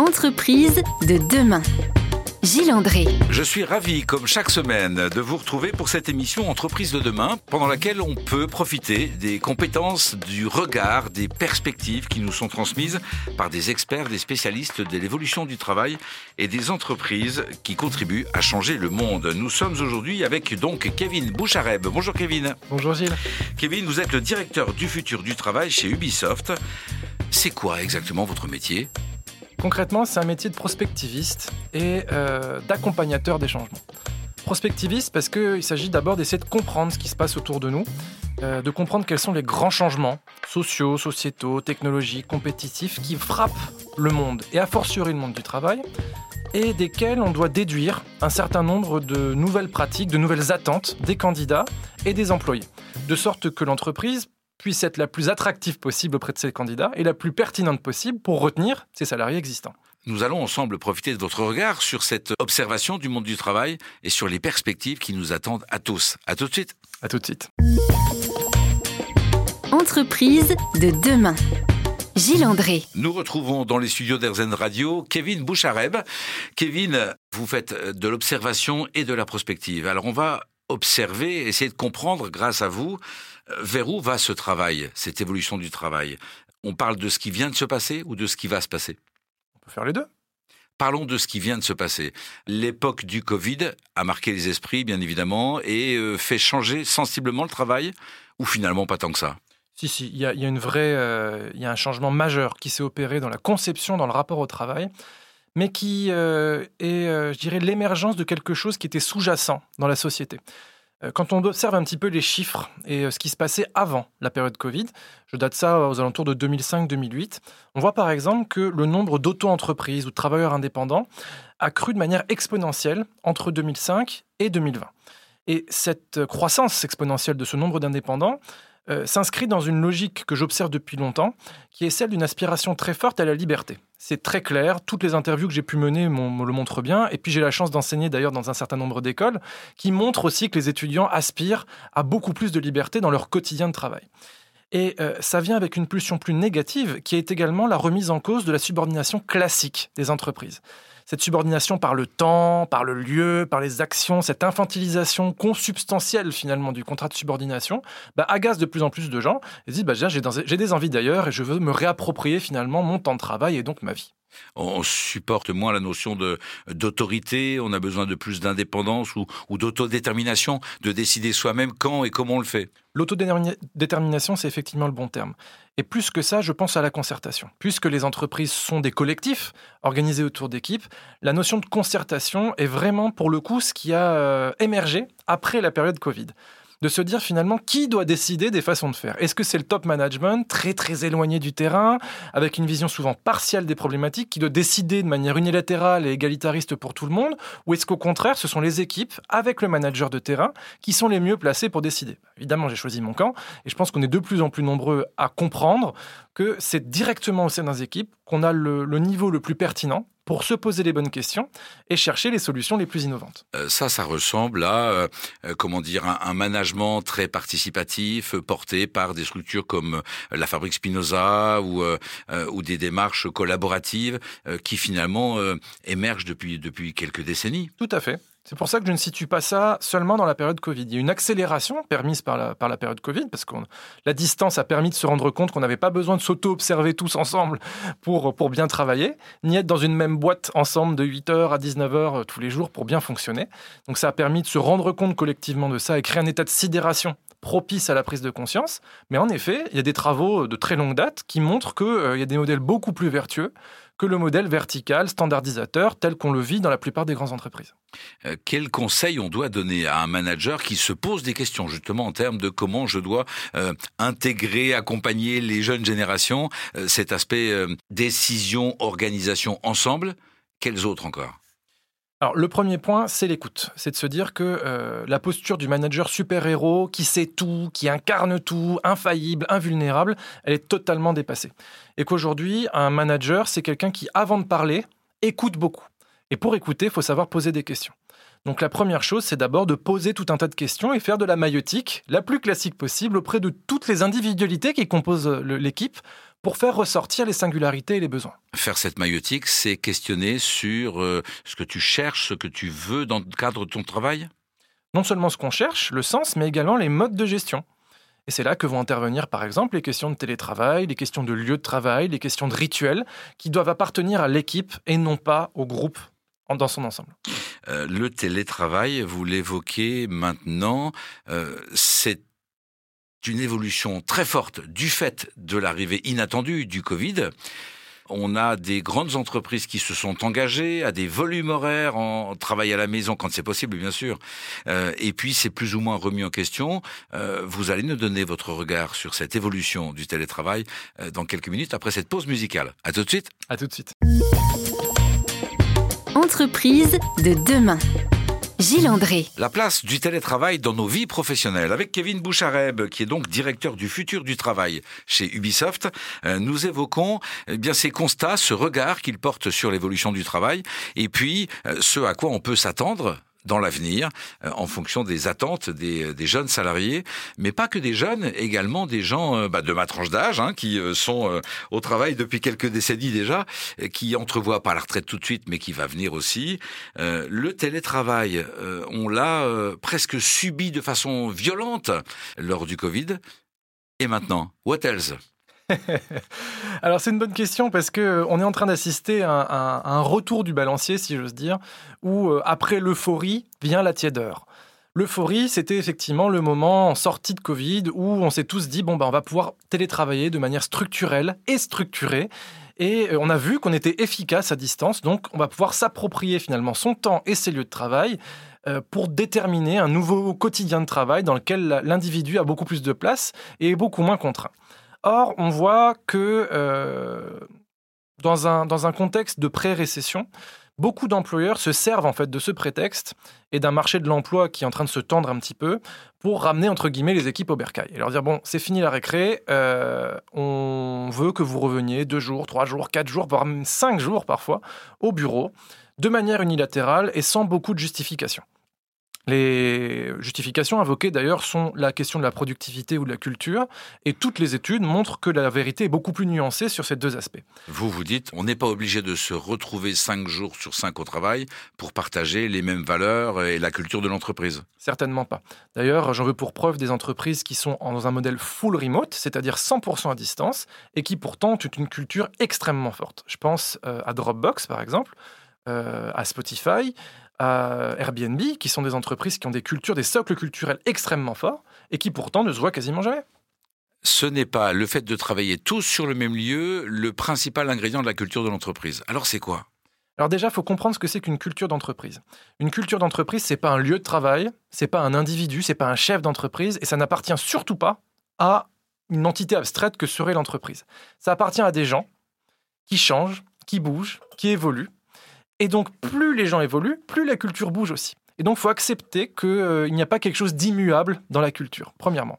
Entreprise de demain. Gilles André. Je suis ravi, comme chaque semaine, de vous retrouver pour cette émission Entreprise de demain, pendant laquelle on peut profiter des compétences, du regard, des perspectives qui nous sont transmises par des experts, des spécialistes de l'évolution du travail et des entreprises qui contribuent à changer le monde. Nous sommes aujourd'hui avec donc Kevin Bouchareb. Bonjour Kevin. Bonjour Gilles. Kevin, vous êtes le directeur du futur du travail chez Ubisoft. C'est quoi exactement votre métier? Concrètement, c'est un métier de prospectiviste et euh, d'accompagnateur des changements. Prospectiviste parce qu'il s'agit d'abord d'essayer de comprendre ce qui se passe autour de nous, euh, de comprendre quels sont les grands changements sociaux, sociétaux, technologiques, compétitifs qui frappent le monde et a fortiori le monde du travail et desquels on doit déduire un certain nombre de nouvelles pratiques, de nouvelles attentes des candidats et des employés, de sorte que l'entreprise puisse être la plus attractive possible auprès de ses candidats et la plus pertinente possible pour retenir ses salariés existants. Nous allons ensemble profiter de votre regard sur cette observation du monde du travail et sur les perspectives qui nous attendent à tous. À tout de suite. À tout de suite. Entreprise de demain. Gilles André. Nous retrouvons dans les studios d'Erzen Radio Kevin Bouchareb. Kevin, vous faites de l'observation et de la prospective. Alors on va observer, essayer de comprendre grâce à vous vers où va ce travail, cette évolution du travail? On parle de ce qui vient de se passer ou de ce qui va se passer? On peut faire les deux. Parlons de ce qui vient de se passer. L'époque du Covid a marqué les esprits, bien évidemment, et euh, fait changer sensiblement le travail, ou finalement pas tant que ça? Si, si, il y a, une vraie, euh, il y a un changement majeur qui s'est opéré dans la conception, dans le rapport au travail, mais qui euh, est, je dirais, l'émergence de quelque chose qui était sous-jacent dans la société. Quand on observe un petit peu les chiffres et ce qui se passait avant la période Covid, je date ça aux alentours de 2005-2008, on voit par exemple que le nombre d'auto-entreprises ou de travailleurs indépendants a cru de manière exponentielle entre 2005 et 2020. Et cette croissance exponentielle de ce nombre d'indépendants euh, s'inscrit dans une logique que j'observe depuis longtemps, qui est celle d'une aspiration très forte à la liberté. C'est très clair, toutes les interviews que j'ai pu mener me le montrent bien, et puis j'ai la chance d'enseigner d'ailleurs dans un certain nombre d'écoles, qui montrent aussi que les étudiants aspirent à beaucoup plus de liberté dans leur quotidien de travail. Et euh, ça vient avec une pulsion plus négative, qui est également la remise en cause de la subordination classique des entreprises cette subordination par le temps, par le lieu, par les actions, cette infantilisation consubstantielle finalement du contrat de subordination, bah, agace de plus en plus de gens et disent bah, j'ai des envies d'ailleurs et je veux me réapproprier finalement mon temps de travail et donc ma vie. On supporte moins la notion d'autorité, on a besoin de plus d'indépendance ou, ou d'autodétermination, de décider soi-même quand et comment on le fait. L'autodétermination, c'est effectivement le bon terme. Et plus que ça, je pense à la concertation. Puisque les entreprises sont des collectifs organisés autour d'équipes, la notion de concertation est vraiment, pour le coup, ce qui a euh, émergé après la période Covid de se dire finalement qui doit décider des façons de faire? Est-ce que c'est le top management, très très éloigné du terrain, avec une vision souvent partielle des problématiques, qui doit décider de manière unilatérale et égalitariste pour tout le monde, ou est-ce qu'au contraire, ce sont les équipes, avec le manager de terrain, qui sont les mieux placés pour décider? Évidemment, j'ai choisi mon camp, et je pense qu'on est de plus en plus nombreux à comprendre que c'est directement au sein des équipes qu'on a le, le niveau le plus pertinent pour se poser les bonnes questions et chercher les solutions les plus innovantes. Euh, ça, ça ressemble à, euh, euh, comment dire, un, management très participatif porté par des structures comme la Fabrique Spinoza ou, ou des démarches collaboratives qui finalement émergent depuis, depuis quelques décennies. Tout à fait. C'est pour ça que je ne situe pas ça seulement dans la période Covid. Il y a une accélération permise par la, période Covid, parce que la distance a permis de se rendre compte qu'on n'avait pas besoin de s'auto-observer tous ensemble pour, pour bien travailler, ni être dans une même boîte ensemble de 8h à 19h euh, tous les jours pour bien fonctionner. Donc ça a permis de se rendre compte collectivement de ça et créer un état de sidération propice à la prise de conscience. Mais en effet, il y a des travaux de très longue date qui montrent qu'il euh, y a des modèles beaucoup plus vertueux que le modèle vertical, standardisateur, tel qu'on le vit dans la plupart des grandes entreprises. Euh, quel conseil on doit donner à un manager qui se pose des questions justement en termes de comment je dois euh, intégrer, accompagner les jeunes générations, euh, cet aspect décision, organisation ensemble? Quels autres encore? Le premier point, c'est l'écoute. C'est de se dire que la posture du manager super-héros qui sait tout, qui incarne tout, infaillible, invulnérable, elle est totalement dépassée. Et qu'aujourd'hui, un manager, c'est quelqu'un qui, avant de parler, écoute beaucoup. Et pour écouter, il faut savoir poser des questions. Donc la première chose, c'est d'abord de poser tout un tas de questions et faire de la maïotique la plus classique possible auprès de toutes les individualités qui composent l'équipe pour faire ressortir les singularités et les besoins. Faire cette maïotique, c'est questionner sur euh, ce que tu cherches, ce que tu veux dans le cadre de ton travail? Non seulement ce qu'on cherche, le sens, mais également les modes de gestion. Et c'est là que vont intervenir par exemple les questions de télétravail, les questions de lieu de travail, les questions de rituels, qui doivent appartenir à l'équipe et non pas au groupe dans son ensemble. Euh, le télétravail, vous l'évoquez maintenant, euh, c'est une évolution très forte du fait de l'arrivée inattendue du Covid. On a des grandes entreprises qui se sont engagées à des volumes horaires en travail à la maison quand c'est possible, bien sûr. Euh, et puis c'est plus ou moins remis en question. Euh, vous allez nous donner votre regard sur cette évolution du télétravail euh, dans quelques minutes après cette pause musicale. À tout de suite. À tout de suite. Entreprise de demain. Gilles André. La place du télétravail dans nos vies professionnelles. Avec Kevin Bouchareb, qui est donc directeur du futur du travail chez Ubisoft, euh, nous évoquons eh bien ces constats, ce regard qu'il porte sur l'évolution du travail, et puis euh, ce à quoi on peut s'attendre dans l'avenir, euh, en fonction des attentes des, euh, des, jeunes salariés, mais pas que des jeunes, également des gens euh, bah, de ma tranche d'âge, hein, qui sont au travail depuis quelques décennies déjà, qui entrevoient pas la retraite tout de suite, mais qui va venir aussi. le télétravail, on l'a presque subi de façon violente lors du Covid. Et maintenant, what else? Alors c'est une bonne question parce que euh, on est en train d'assister à, un retour du balancier, si j'ose dire, où euh, après l'euphorie vient la tiédeur. L'euphorie, c'était effectivement le moment en sortie de Covid où on s'est tous dit bon ben on va pouvoir télétravailler de manière structurelle et structurée. Et euh, on a vu qu'on était efficace à distance, donc on va pouvoir s'approprier finalement son temps et ses lieux de travail pour déterminer un nouveau quotidien de travail dans lequel l'individu a beaucoup plus de place et est beaucoup moins contraint. Or, on voit que euh, dans, un, dans contexte de pré-récession, beaucoup d'employeurs se servent en fait de ce prétexte et d'un marché de l'emploi qui est en train de se tendre un petit peu pour ramener entre guillemets les équipes au bercail et leur dire bon c'est fini la récré, euh, on veut que vous reveniez deux jours, trois jours, quatre jours, voire même cinq jours parfois au bureau de manière unilatérale et sans beaucoup de justification. Les justifications invoquées d'ailleurs sont la question de la productivité ou de la culture, et toutes les études montrent que la vérité est beaucoup plus nuancée sur ces deux aspects. Vous vous dites, on n'est pas obligé de se retrouver cinq jours sur cinq au travail pour partager les mêmes valeurs et la culture de l'entreprise. Certainement pas. D'ailleurs, j'en veux pour preuve des entreprises qui sont dans un modèle full remote, c'est-à-dire 100% à distance, et qui pourtant ont une culture extrêmement forte. Je pense euh, à Dropbox par exemple, euh, à Spotify, à Airbnb, qui sont des entreprises qui ont des cultures, des socles culturels extrêmement forts et qui pourtant ne se voient quasiment jamais. Ce n'est pas le fait de travailler tous sur le même lieu le principal ingrédient de la culture de l'entreprise. Alors c'est quoi? Alors déjà, il faut comprendre ce que c'est qu'une culture d'entreprise. Une culture d'entreprise, c'est pas un lieu de travail, c'est pas un individu, c'est pas un chef d'entreprise, et ça n'appartient surtout pas à une entité abstraite que serait l'entreprise. Ça appartient à des gens qui changent, qui bougent, qui évoluent, et donc, plus les gens évoluent, plus la culture bouge aussi. Et donc, il faut accepter qu'il euh, n'y a pas quelque chose d'immuable dans la culture, premièrement.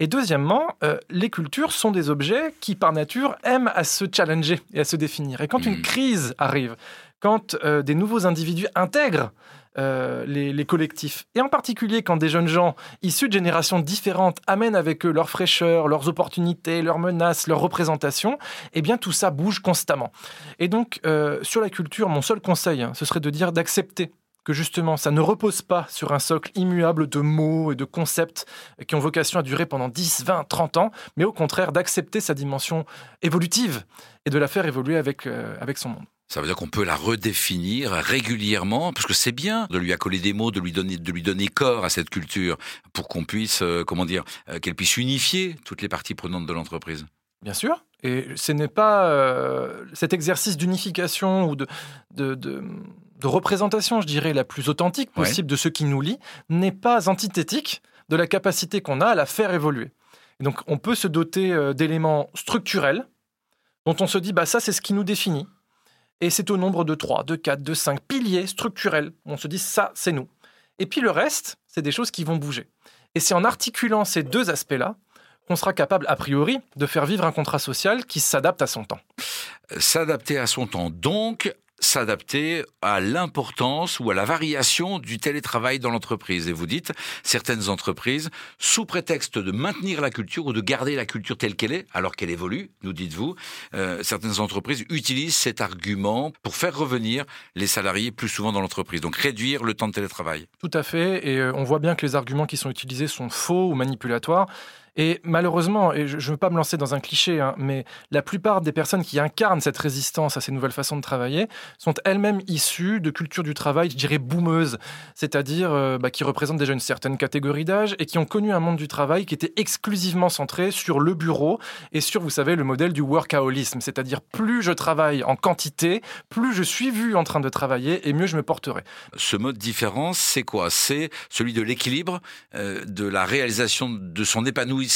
Et deuxièmement, euh, les cultures sont des objets qui, par nature, aiment à se challenger et à se définir. Et quand une hmm. crise arrive, quand euh, des nouveaux individus intègrent euh, les, collectifs. Et en particulier quand des jeunes gens issus de générations différentes amènent avec eux leur fraîcheur, leurs opportunités, leurs menaces, leurs représentations, eh bien tout ça bouge constamment. Et donc euh, sur la culture, mon seul conseil, hein, ce serait de dire d'accepter que justement ça ne repose pas sur un socle immuable de mots et de concepts qui ont vocation à durer pendant 10, 20, 30 ans, mais au contraire d'accepter sa dimension évolutive et de la faire évoluer avec, euh, avec son monde. Ça veut dire qu'on peut la redéfinir régulièrement, parce que c'est bien de lui accoler des mots, de lui donner, de lui donner corps à cette culture, pour qu'on puisse, euh, comment dire, euh, qu'elle puisse unifier toutes les parties prenantes de l'entreprise. Bien sûr. Et ce n'est pas euh, cet exercice d'unification ou de, de, de, représentation, je dirais, la plus authentique possible de ce qui nous lie, n'est pas antithétique de la capacité qu'on a à la faire évoluer. donc, on peut se doter d'éléments structurels dont on se dit, bah ça, c'est ce qui nous définit et c'est au nombre de 3, de 4, de 5 piliers structurels. On se dit ça, c'est nous. Et puis le reste, c'est des choses qui vont bouger. Et c'est en articulant ces deux aspects-là qu'on sera capable, a priori, de faire vivre un contrat social qui s'adapte à son temps. S'adapter à son temps. Donc, s'adapter à l'importance ou à la variation du télétravail dans l'entreprise. Et vous dites, certaines entreprises, sous prétexte de maintenir la culture ou de garder la culture telle qu'elle est, alors qu'elle évolue, nous dites-vous, euh, certaines entreprises utilisent cet argument pour faire revenir les salariés plus souvent dans l'entreprise, donc réduire le temps de télétravail. Tout à fait, et euh, on voit bien que les arguments qui sont utilisés sont faux ou manipulatoires. Et malheureusement, et je ne veux pas me lancer dans un cliché, hein, mais la plupart des personnes qui incarnent cette résistance à ces nouvelles façons de travailler sont elles-mêmes issues de cultures du travail, je dirais boumeuses, c'est-à-dire euh, bah, qui représentent déjà une certaine catégorie d'âge et qui ont connu un monde du travail qui était exclusivement centré sur le bureau et sur, vous savez, le modèle du workaholisme, c'est-à-dire plus je travaille en quantité, plus je suis vu en train de travailler et mieux je me porterai. Ce mode différence, c'est quoi? C'est celui de l'équilibre, euh, de la réalisation de son épanouissement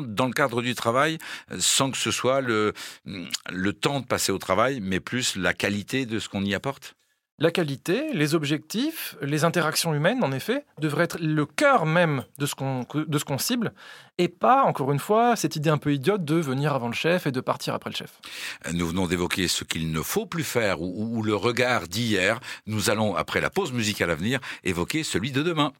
dans le cadre du travail, sans que ce soit le, le temps de passer au travail, mais plus la qualité de ce qu'on y apporte la qualité, les objectifs, les interactions humaines, en effet, devraient être le cœur même de ce qu'on cible, et pas, encore une fois, cette idée un peu idiote de venir avant le chef et de partir après le chef. Nous venons d'évoquer ce qu'il ne faut plus faire, ou, ou le regard d'hier. Nous allons, après la pause musicale à venir, évoquer celui de demain.